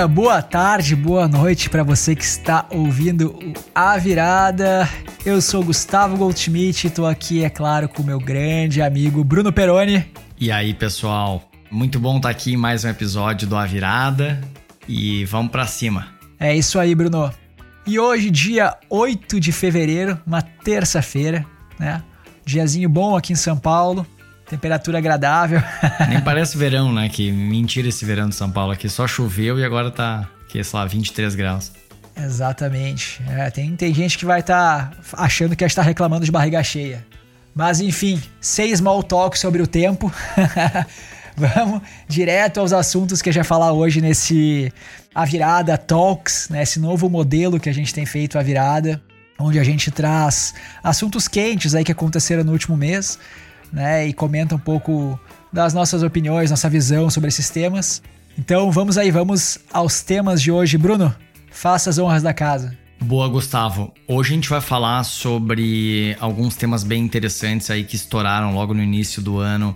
dia, boa tarde, boa noite para você que está ouvindo A Virada. Eu sou Gustavo Goldschmidt e tô aqui, é claro, com o meu grande amigo Bruno Peroni. E aí, pessoal? Muito bom estar aqui em mais um episódio do A Virada e vamos para cima. É isso aí, Bruno. E hoje, dia 8 de fevereiro, uma terça-feira, né? Diazinho bom aqui em São Paulo. Temperatura agradável. Nem parece verão, né? Que mentira esse verão de São Paulo aqui. Só choveu e agora tá, que, sei lá, 23 graus. Exatamente. É, tem, tem gente que vai estar tá achando que está reclamando de barriga cheia. Mas enfim, seis small talk sobre o tempo. Vamos direto aos assuntos que a gente vai falar hoje nesse A Virada Talks, né? Esse novo modelo que a gente tem feito a virada, onde a gente traz assuntos quentes aí que aconteceram no último mês né? E comenta um pouco das nossas opiniões, nossa visão sobre esses temas. Então vamos aí, vamos aos temas de hoje. Bruno, faça as honras da casa. Boa, Gustavo. Hoje a gente vai falar sobre alguns temas bem interessantes aí que estouraram logo no início do ano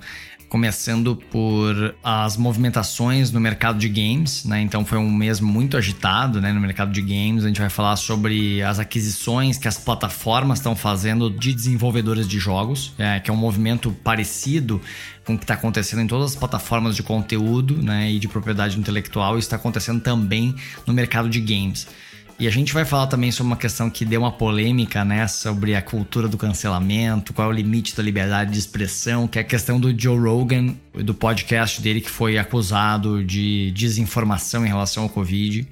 começando por as movimentações no mercado de games, né? Então foi um mês muito agitado, né, no mercado de games. A gente vai falar sobre as aquisições que as plataformas estão fazendo de desenvolvedores de jogos, é, que é um movimento parecido com o que está acontecendo em todas as plataformas de conteúdo, né, e de propriedade intelectual. Isso está acontecendo também no mercado de games. E a gente vai falar também sobre uma questão que deu uma polêmica, né? Sobre a cultura do cancelamento, qual é o limite da liberdade de expressão, que é a questão do Joe Rogan, do podcast dele que foi acusado de desinformação em relação ao Covid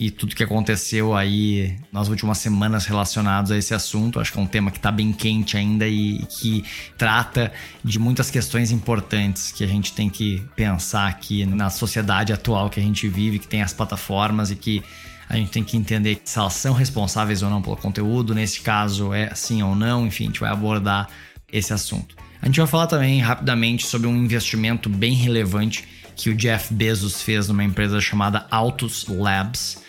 e tudo que aconteceu aí nas últimas semanas relacionados a esse assunto. Acho que é um tema que está bem quente ainda e que trata de muitas questões importantes que a gente tem que pensar aqui na sociedade atual que a gente vive, que tem as plataformas e que a gente tem que entender se elas são responsáveis ou não pelo conteúdo, nesse caso é sim ou não, enfim, a gente vai abordar esse assunto. A gente vai falar também rapidamente sobre um investimento bem relevante que o Jeff Bezos fez numa empresa chamada Autos Labs.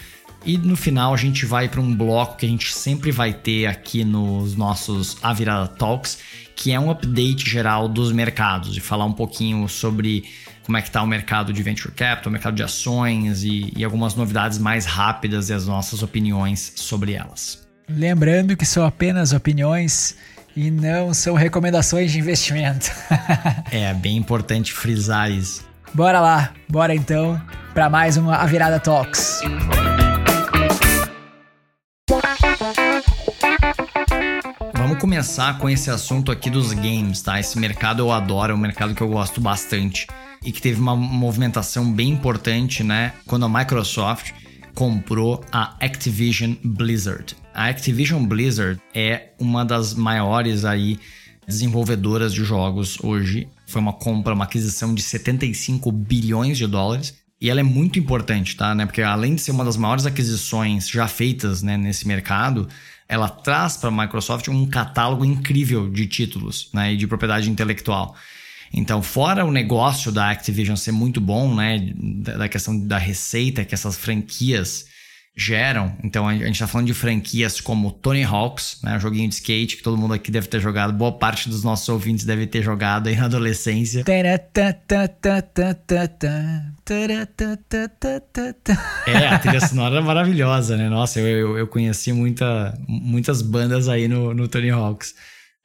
E no final a gente vai para um bloco que a gente sempre vai ter aqui nos nossos A Virada Talks, que é um update geral dos mercados e falar um pouquinho sobre como é que está o mercado de venture capital, o mercado de ações e, e algumas novidades mais rápidas e as nossas opiniões sobre elas. Lembrando que são apenas opiniões e não são recomendações de investimento. é bem importante frisar isso. Bora lá, bora então para mais uma A Virada Talks. Vamos começar com esse assunto aqui dos games, tá? Esse mercado eu adoro, é um mercado que eu gosto bastante e que teve uma movimentação bem importante, né? Quando a Microsoft comprou a Activision Blizzard. A Activision Blizzard é uma das maiores aí desenvolvedoras de jogos hoje. Foi uma compra, uma aquisição de 75 bilhões de dólares. E ela é muito importante, tá? Né? Porque além de ser uma das maiores aquisições já feitas né, nesse mercado, ela traz para a Microsoft um catálogo incrível de títulos né, e de propriedade intelectual. Então, fora o negócio da Activision ser muito bom, né, da questão da receita que essas franquias geram. Então a gente está falando de franquias como Tony Hawks, né, um joguinho de skate que todo mundo aqui deve ter jogado, boa parte dos nossos ouvintes deve ter jogado aí na adolescência. É, a trilha sonora é maravilhosa, né? Nossa, eu, eu, eu conheci muita, muitas bandas aí no, no Tony Hawks.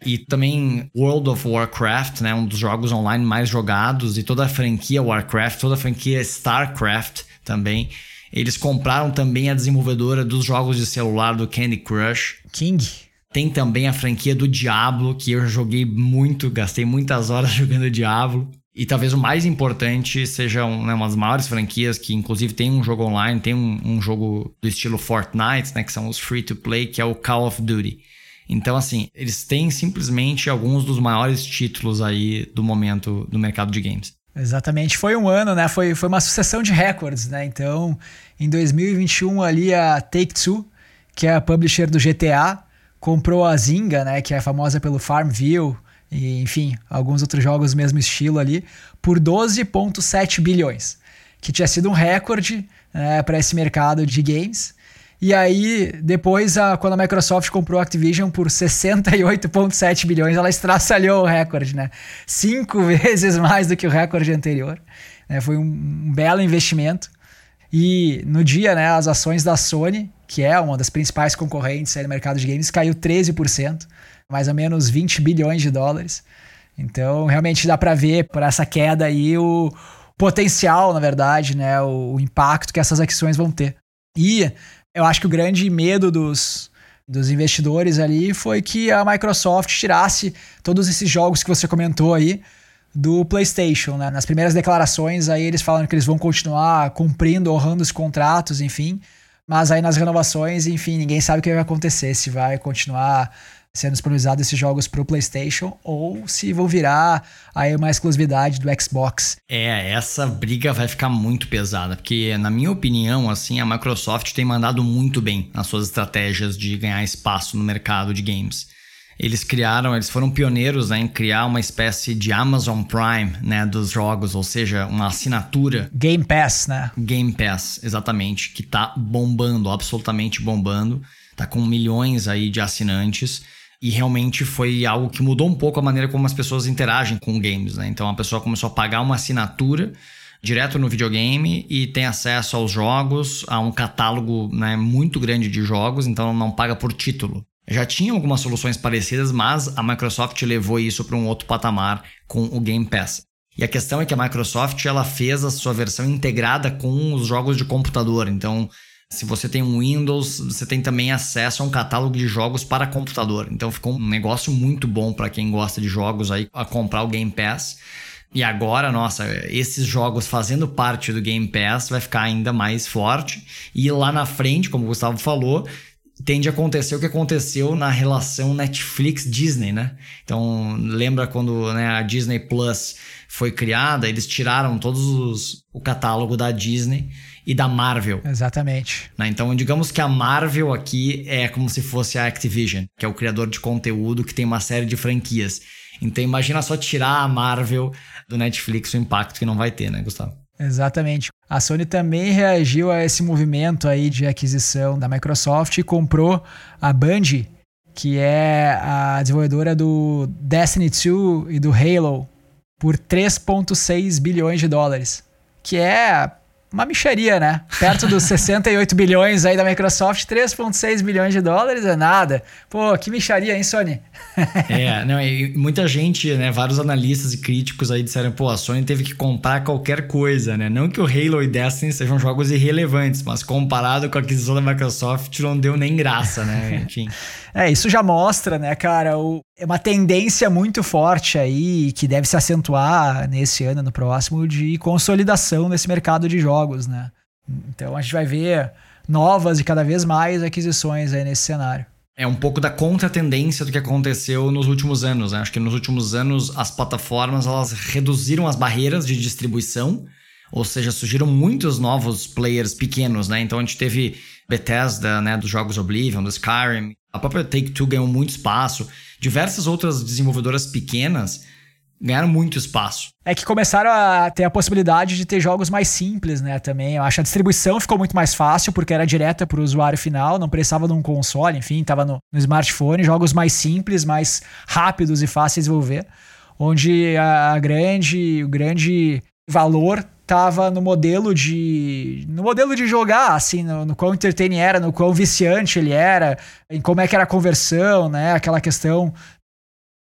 E também World of Warcraft, né, um dos jogos online mais jogados, e toda a franquia Warcraft, toda a franquia StarCraft também. Eles compraram também a desenvolvedora dos jogos de celular do Candy Crush. King. Tem também a franquia do Diablo, que eu joguei muito, gastei muitas horas jogando Diablo. E talvez o mais importante seja um, né, uma das maiores franquias que, inclusive, tem um jogo online, tem um, um jogo do estilo Fortnite, né, que são os free to play, que é o Call of Duty. Então, assim, eles têm simplesmente alguns dos maiores títulos aí do momento do mercado de games. Exatamente, foi um ano, né? Foi, foi uma sucessão de recordes, né? Então, em 2021 ali a Take-Two, que é a publisher do GTA, comprou a Zynga, né? Que é famosa pelo Farmville e, enfim, alguns outros jogos do mesmo estilo ali, por 12,7 bilhões, que tinha sido um recorde né, para esse mercado de games. E aí, depois, a, quando a Microsoft comprou a Activision por 68,7 bilhões, ela estraçalhou o recorde, né? Cinco vezes mais do que o recorde anterior. É, foi um, um belo investimento. E no dia, né, as ações da Sony, que é uma das principais concorrentes no mercado de games, caiu 13%, mais ou menos 20 bilhões de dólares. Então, realmente dá para ver por essa queda aí o potencial, na verdade, né, o, o impacto que essas ações vão ter. E eu acho que o grande medo dos, dos investidores ali foi que a Microsoft tirasse todos esses jogos que você comentou aí do PlayStation, né? Nas primeiras declarações aí eles falam que eles vão continuar cumprindo, honrando os contratos, enfim. Mas aí nas renovações, enfim, ninguém sabe o que vai acontecer, se vai continuar sendo disponibilizados esses jogos para o PlayStation ou se vão virar aí uma exclusividade do Xbox. É, essa briga vai ficar muito pesada, porque na minha opinião, assim, a Microsoft tem mandado muito bem nas suas estratégias de ganhar espaço no mercado de games. Eles criaram, eles foram pioneiros né, em criar uma espécie de Amazon Prime, né, dos jogos, ou seja, uma assinatura. Game Pass, né? Game Pass, exatamente, que tá bombando, absolutamente bombando. Tá com milhões aí de assinantes. E realmente foi algo que mudou um pouco a maneira como as pessoas interagem com games, né? Então a pessoa começou a pagar uma assinatura direto no videogame e tem acesso aos jogos, a um catálogo né, muito grande de jogos, então não paga por título. Já tinha algumas soluções parecidas, mas a Microsoft levou isso para um outro patamar com o Game Pass. E a questão é que a Microsoft ela fez a sua versão integrada com os jogos de computador. Então, se você tem um Windows, você tem também acesso a um catálogo de jogos para computador. Então, ficou um negócio muito bom para quem gosta de jogos aí a comprar o Game Pass. E agora, nossa, esses jogos fazendo parte do Game Pass vai ficar ainda mais forte. E lá na frente, como o Gustavo falou, tende a acontecer o que aconteceu na relação Netflix-Disney, né? Então, lembra quando né, a Disney Plus foi criada, eles tiraram todos os, o catálogo da Disney e da Marvel. Exatamente. Né? Então, digamos que a Marvel aqui é como se fosse a Activision, que é o criador de conteúdo que tem uma série de franquias. Então, imagina só tirar a Marvel do Netflix, o impacto que não vai ter, né, Gustavo? Exatamente. A Sony também reagiu a esse movimento aí de aquisição da Microsoft e comprou a Band, que é a desenvolvedora do Destiny 2 e do Halo, por 3,6 bilhões de dólares, que é uma micharia, né? Perto dos 68 bilhões aí da Microsoft, 3,6 bilhões de dólares é nada. Pô, que micharia, hein, Sony? é, não, e muita gente, né, vários analistas e críticos aí disseram, pô, a Sony teve que comprar qualquer coisa, né? Não que o Halo e Destiny sejam jogos irrelevantes, mas comparado com a aquisição da Microsoft, não deu nem graça, né? Enfim. É, isso já mostra, né, cara, o, é uma tendência muito forte aí, que deve se acentuar nesse ano, no próximo, de consolidação nesse mercado de jogos, né? Então a gente vai ver novas e cada vez mais aquisições aí nesse cenário. É um pouco da contra-tendência do que aconteceu nos últimos anos. Né? Acho que nos últimos anos as plataformas elas reduziram as barreiras de distribuição, ou seja, surgiram muitos novos players pequenos, né? Então a gente teve Bethesda, né, dos jogos Oblivion, do Skyrim, a própria Take-Two ganhou muito espaço. Diversas outras desenvolvedoras pequenas ganharam muito espaço. É que começaram a ter a possibilidade de ter jogos mais simples, né, também. Eu acho que a distribuição ficou muito mais fácil, porque era direta para o usuário final, não precisava de um console, enfim, estava no, no, smartphone, jogos mais simples, mais rápidos e fáceis de desenvolver, onde a grande, o grande valor tava no modelo de no modelo de jogar, assim, no, no quão entertaining era, no quão viciante ele era, em como é que era a conversão, né, aquela questão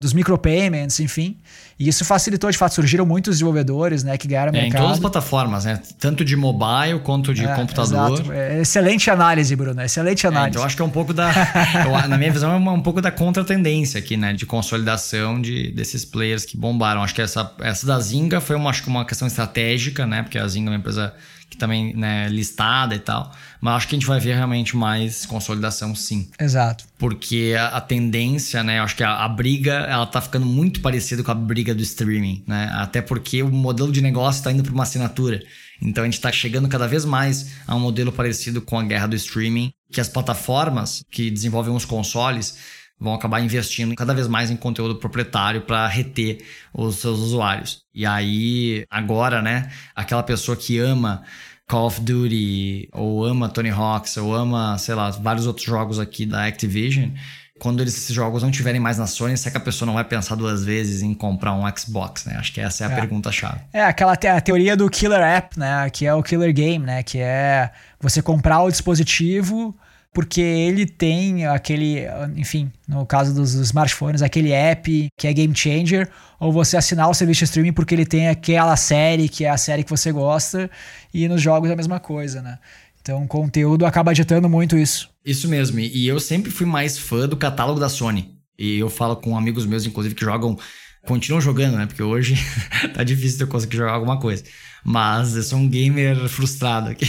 dos micropayments, enfim. E isso facilitou, de fato, surgiram muitos desenvolvedores, né, que ganharam é, mercado. Em todas as plataformas, né? Tanto de mobile quanto de é, computador. É, excelente análise, Bruno. Excelente análise. É, então, eu acho que é um pouco da. eu, na minha visão, é um, um pouco da contra-tendência aqui, né? De consolidação de, desses players que bombaram. Acho que essa, essa da Zinga foi uma, acho que uma questão estratégica, né? Porque a Zinga é uma empresa que também né, listada e tal. Mas acho que a gente vai ver realmente mais consolidação, sim. Exato. Porque a, a tendência, né? Acho que a, a, briga, ela tá ficando muito parecida com a briga do streaming, né? Até porque o modelo de negócio está indo para uma assinatura. Então a gente está chegando cada vez mais a um modelo parecido com a guerra do streaming, que as plataformas que desenvolvem os consoles vão acabar investindo cada vez mais em conteúdo proprietário para reter os seus usuários. E aí, agora, né, aquela pessoa que ama Call of Duty, ou ama Tony Hawks, ou ama, sei lá, vários outros jogos aqui da Activision, quando esses jogos não tiverem mais na Sony, será que a pessoa não vai pensar duas vezes em comprar um Xbox, né? Acho que essa é a é. pergunta-chave. É, aquela te a teoria do killer app, né? Que é o killer game, né? Que é você comprar o dispositivo porque ele tem aquele, enfim, no caso dos smartphones, aquele app que é game changer, ou você assinar o serviço de streaming porque ele tem aquela série que é a série que você gosta, e nos jogos é a mesma coisa, né? Então, o conteúdo acaba ditando muito isso. Isso mesmo. E eu sempre fui mais fã do catálogo da Sony. E eu falo com amigos meus, inclusive, que jogam, continuam jogando, né? Porque hoje tá difícil eu conseguir jogar alguma coisa. Mas eu sou um gamer frustrado aqui.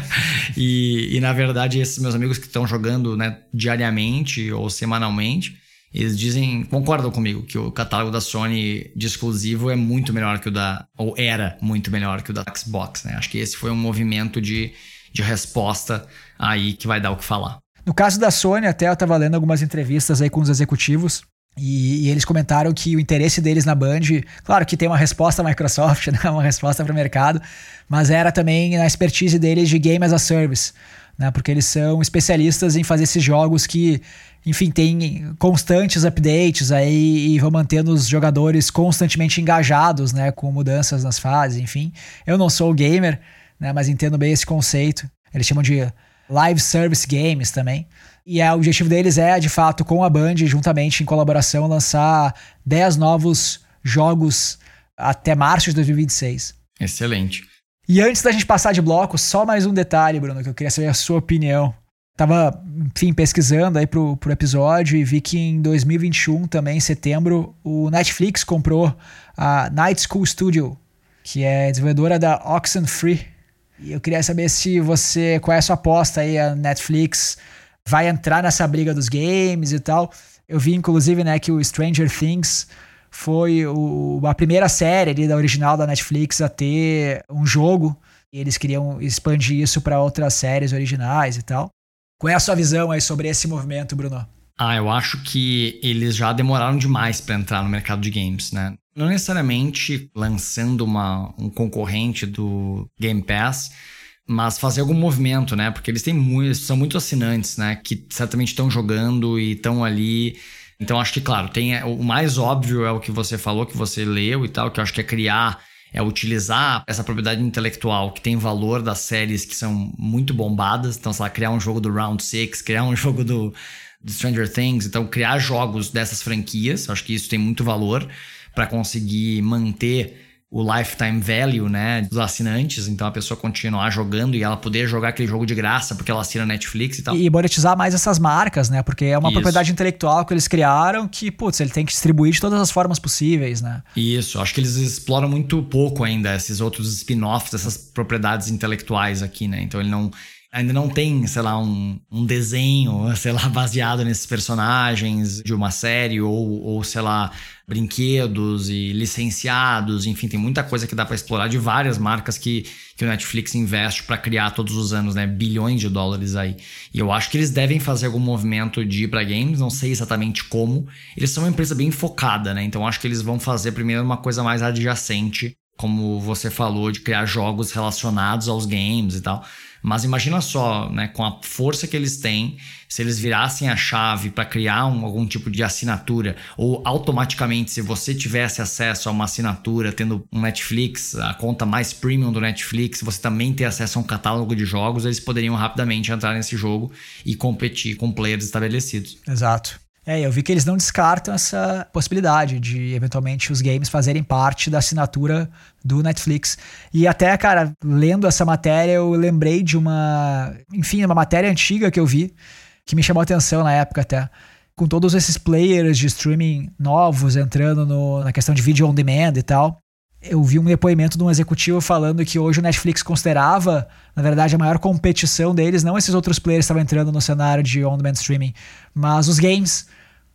e, e, na verdade, esses meus amigos que estão jogando né, diariamente ou semanalmente, eles dizem, concordam comigo, que o catálogo da Sony de exclusivo é muito melhor que o da. ou era muito melhor que o da Xbox, né? Acho que esse foi um movimento de de resposta aí que vai dar o que falar. No caso da Sony, até eu estava lendo algumas entrevistas aí com os executivos e, e, eles comentaram que o interesse deles na Band, claro que tem uma resposta Microsoft, né, uma resposta para o mercado, mas era também na expertise deles de Game as a Service, né, porque eles são especialistas em fazer esses jogos que, enfim, tem constantes updates aí e vão mantendo os jogadores constantemente engajados, né, com mudanças nas fases, enfim. Eu não sou gamer, né? Mas entendo bem esse conceito. Eles chamam de live service games também. E é, o objetivo deles é, de fato, com a Band, juntamente em colaboração, lançar 10 novos jogos até março de 2026. Excelente. E antes da gente passar de bloco, só mais um detalhe, Bruno, que eu queria saber a sua opinião. Tava, enfim, pesquisando aí pro, pro episódio e vi que em 2021, também, em setembro, o Netflix comprou a Night School Studio, que é desenvolvedora da Oxenfree, e eu queria saber se você, qual é a sua aposta aí, a Netflix vai entrar nessa briga dos games e tal. Eu vi, inclusive, né, que o Stranger Things foi o, a primeira série ali da original da Netflix a ter um jogo. E eles queriam expandir isso para outras séries originais e tal. Qual é a sua visão aí sobre esse movimento, Bruno? Ah, eu acho que eles já demoraram demais para entrar no mercado de games, né? Não necessariamente lançando uma, um concorrente do Game Pass, mas fazer algum movimento, né? Porque eles têm muito, são muito assinantes, né? Que certamente estão jogando e estão ali. Então acho que, claro, tem o mais óbvio é o que você falou, que você leu e tal, que eu acho que é criar, é utilizar essa propriedade intelectual que tem valor das séries que são muito bombadas. Então, sei lá, criar um jogo do Round 6, criar um jogo do de Stranger Things, então criar jogos dessas franquias, acho que isso tem muito valor para conseguir manter o lifetime value, né, dos assinantes, então a pessoa continuar jogando e ela poder jogar aquele jogo de graça porque ela assina Netflix e tal. E monetizar mais essas marcas, né, porque é uma Isso. propriedade intelectual que eles criaram que, putz, ele tem que distribuir de todas as formas possíveis, né. Isso, acho que eles exploram muito pouco ainda esses outros spin-offs, essas propriedades intelectuais aqui, né, então ele não ainda não tem, sei lá, um, um desenho, sei lá, baseado nesses personagens de uma série ou, ou, sei lá, brinquedos e licenciados, enfim, tem muita coisa que dá para explorar de várias marcas que, que o Netflix investe para criar todos os anos, né, bilhões de dólares aí. E eu acho que eles devem fazer algum movimento de ir para games, não sei exatamente como. Eles são uma empresa bem focada, né? Então acho que eles vão fazer primeiro uma coisa mais adjacente, como você falou, de criar jogos relacionados aos games e tal. Mas imagina só, né, com a força que eles têm, se eles virassem a chave para criar um, algum tipo de assinatura, ou automaticamente, se você tivesse acesso a uma assinatura, tendo um Netflix, a conta mais premium do Netflix, você também ter acesso a um catálogo de jogos, eles poderiam rapidamente entrar nesse jogo e competir com players estabelecidos. Exato. É, eu vi que eles não descartam essa possibilidade de eventualmente os games fazerem parte da assinatura do Netflix. E até, cara, lendo essa matéria, eu lembrei de uma, enfim, uma matéria antiga que eu vi que me chamou a atenção na época até. Com todos esses players de streaming novos entrando no, na questão de vídeo on demand e tal. Eu vi um depoimento de um executivo falando que hoje o Netflix considerava, na verdade, a maior competição deles, não esses outros players que estavam entrando no cenário de on-demand streaming, mas os games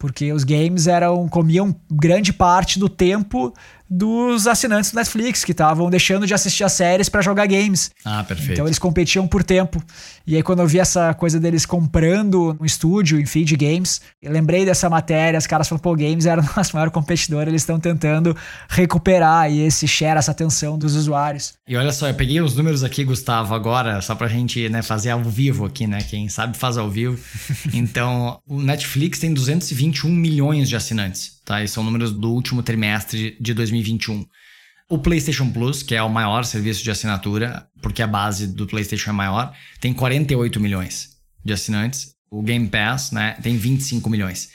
porque os games eram comiam grande parte do tempo dos assinantes do Netflix, que estavam deixando de assistir as séries para jogar games. Ah, perfeito. Então eles competiam por tempo. E aí, quando eu vi essa coisa deles comprando um estúdio, enfim, de games, eu lembrei dessa matéria, os caras falaram, pô, games era o nosso maior competidor, eles estão tentando recuperar aí esse share, essa atenção dos usuários. E olha só, eu peguei os números aqui, Gustavo, agora, só pra gente né, fazer ao vivo aqui, né? Quem sabe faz ao vivo. então, o Netflix tem 221 milhões de assinantes, tá? E são números do último trimestre de 2021. O PlayStation Plus, que é o maior serviço de assinatura, porque a base do PlayStation é maior, tem 48 milhões de assinantes. O Game Pass, né, tem 25 milhões.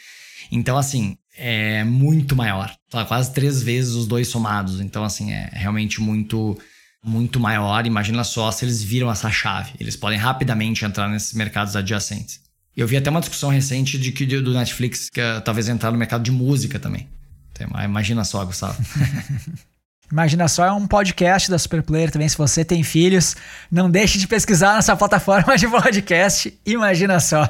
Então, assim, é muito maior. Tá? Quase três vezes os dois somados. Então, assim, é realmente muito, muito maior. Imagina só se eles viram essa chave. Eles podem rapidamente entrar nesses mercados adjacentes. Eu vi até uma discussão recente de que do Netflix que uh, talvez entrar no mercado de música também. Então, imagina só, Gustavo. Imagina só, é um podcast da Superplayer também. Se você tem filhos, não deixe de pesquisar nessa plataforma de podcast. Imagina só,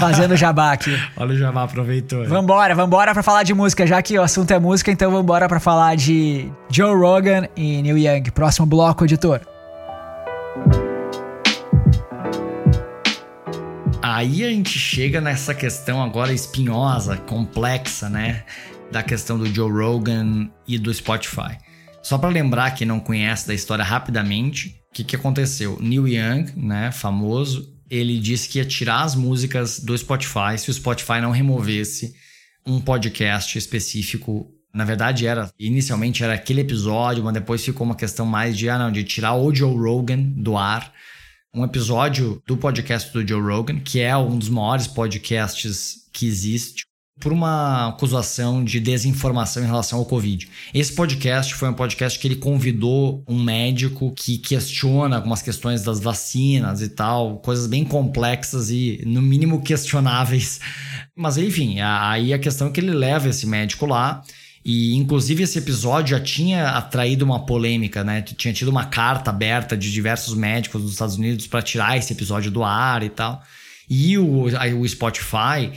fazendo jabá aqui. Olha o jabá, aproveitou. Vambora, vambora pra falar de música. Já que o assunto é música, então vambora pra falar de Joe Rogan e Neil Young. Próximo bloco, editor. Aí a gente chega nessa questão agora espinhosa, complexa, né? Da questão do Joe Rogan e do Spotify. Só para lembrar quem não conhece da história rapidamente, o que, que aconteceu? Neil Young, né, famoso, ele disse que ia tirar as músicas do Spotify se o Spotify não removesse um podcast específico. Na verdade, era inicialmente era aquele episódio, mas depois ficou uma questão mais de, ah, não, de tirar o Joe Rogan do ar. Um episódio do podcast do Joe Rogan, que é um dos maiores podcasts que existe, por uma acusação de desinformação em relação ao Covid. Esse podcast foi um podcast que ele convidou um médico que questiona algumas questões das vacinas e tal, coisas bem complexas e, no mínimo, questionáveis. Mas, enfim, aí a questão é que ele leva esse médico lá. E, inclusive, esse episódio já tinha atraído uma polêmica, né? Tinha tido uma carta aberta de diversos médicos dos Estados Unidos para tirar esse episódio do ar e tal. E o, o Spotify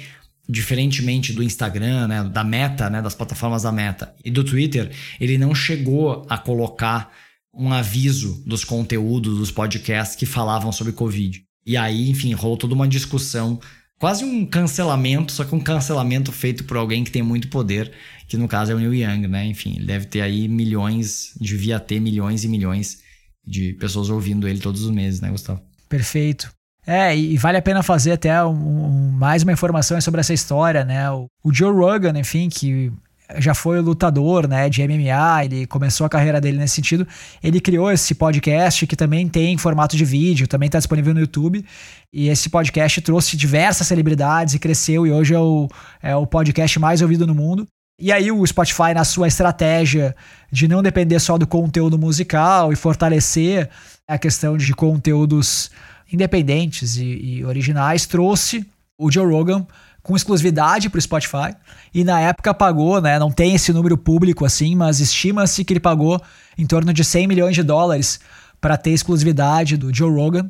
diferentemente do Instagram, né, da Meta, né, das plataformas da Meta e do Twitter, ele não chegou a colocar um aviso dos conteúdos dos podcasts que falavam sobre Covid. E aí, enfim, rolou toda uma discussão, quase um cancelamento, só que um cancelamento feito por alguém que tem muito poder, que no caso é o Neil Young, né? Enfim, ele deve ter aí milhões, devia ter milhões e milhões de pessoas ouvindo ele todos os meses, né, Gustavo? Perfeito. É, e vale a pena fazer até um, um, mais uma informação sobre essa história, né? O, o, Joe Rogan, enfim, que já foi lutador, né, de MMA, ele começou a carreira dele nesse sentido. Ele criou esse podcast que também tem formato de vídeo, também está disponível no YouTube. E esse podcast trouxe diversas celebridades e cresceu, e hoje é o, é o podcast mais ouvido no mundo. E aí o Spotify, na sua estratégia de não depender só do conteúdo musical e fortalecer a questão de conteúdos independentes e, e originais, trouxe o Joe Rogan com exclusividade para o Spotify e na época pagou, né? Não tem esse número público assim, mas estima-se que ele pagou em torno de 100 milhões de dólares para ter exclusividade do Joe Rogan.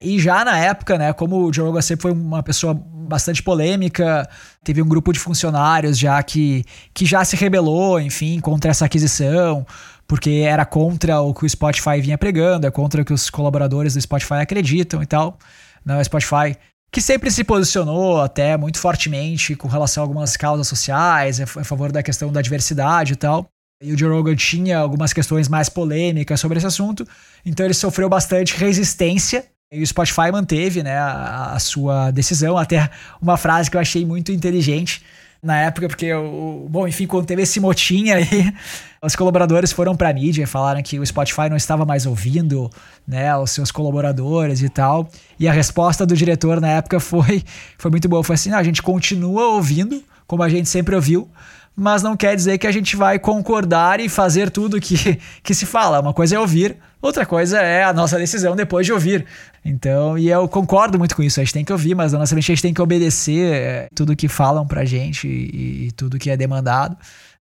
E já na época, né, como o Joe Rogan sempre foi uma pessoa bastante polêmica, teve um grupo de funcionários já que, que já se rebelou, enfim, contra essa aquisição porque era contra o que o Spotify vinha pregando, é contra o que os colaboradores do Spotify acreditam e tal. Não, o Spotify que sempre se posicionou até muito fortemente com relação a algumas causas sociais, a favor da questão da diversidade e tal. E o Joe Rogan tinha algumas questões mais polêmicas sobre esse assunto, então ele sofreu bastante resistência. E o Spotify manteve né, a, a sua decisão, até uma frase que eu achei muito inteligente, na época, porque o. Bom, enfim, quando teve esse motim aí, os colaboradores foram pra mídia e falaram que o Spotify não estava mais ouvindo, né, os seus colaboradores e tal. E a resposta do diretor na época foi, foi muito boa. Foi assim: não, a gente continua ouvindo, como a gente sempre ouviu, mas não quer dizer que a gente vai concordar e fazer tudo que, que se fala. Uma coisa é ouvir, outra coisa é a nossa decisão depois de ouvir. Então, e eu concordo muito com isso. A gente tem que ouvir, mas a gente tem que obedecer é, tudo que falam pra gente e, e, tudo que é demandado.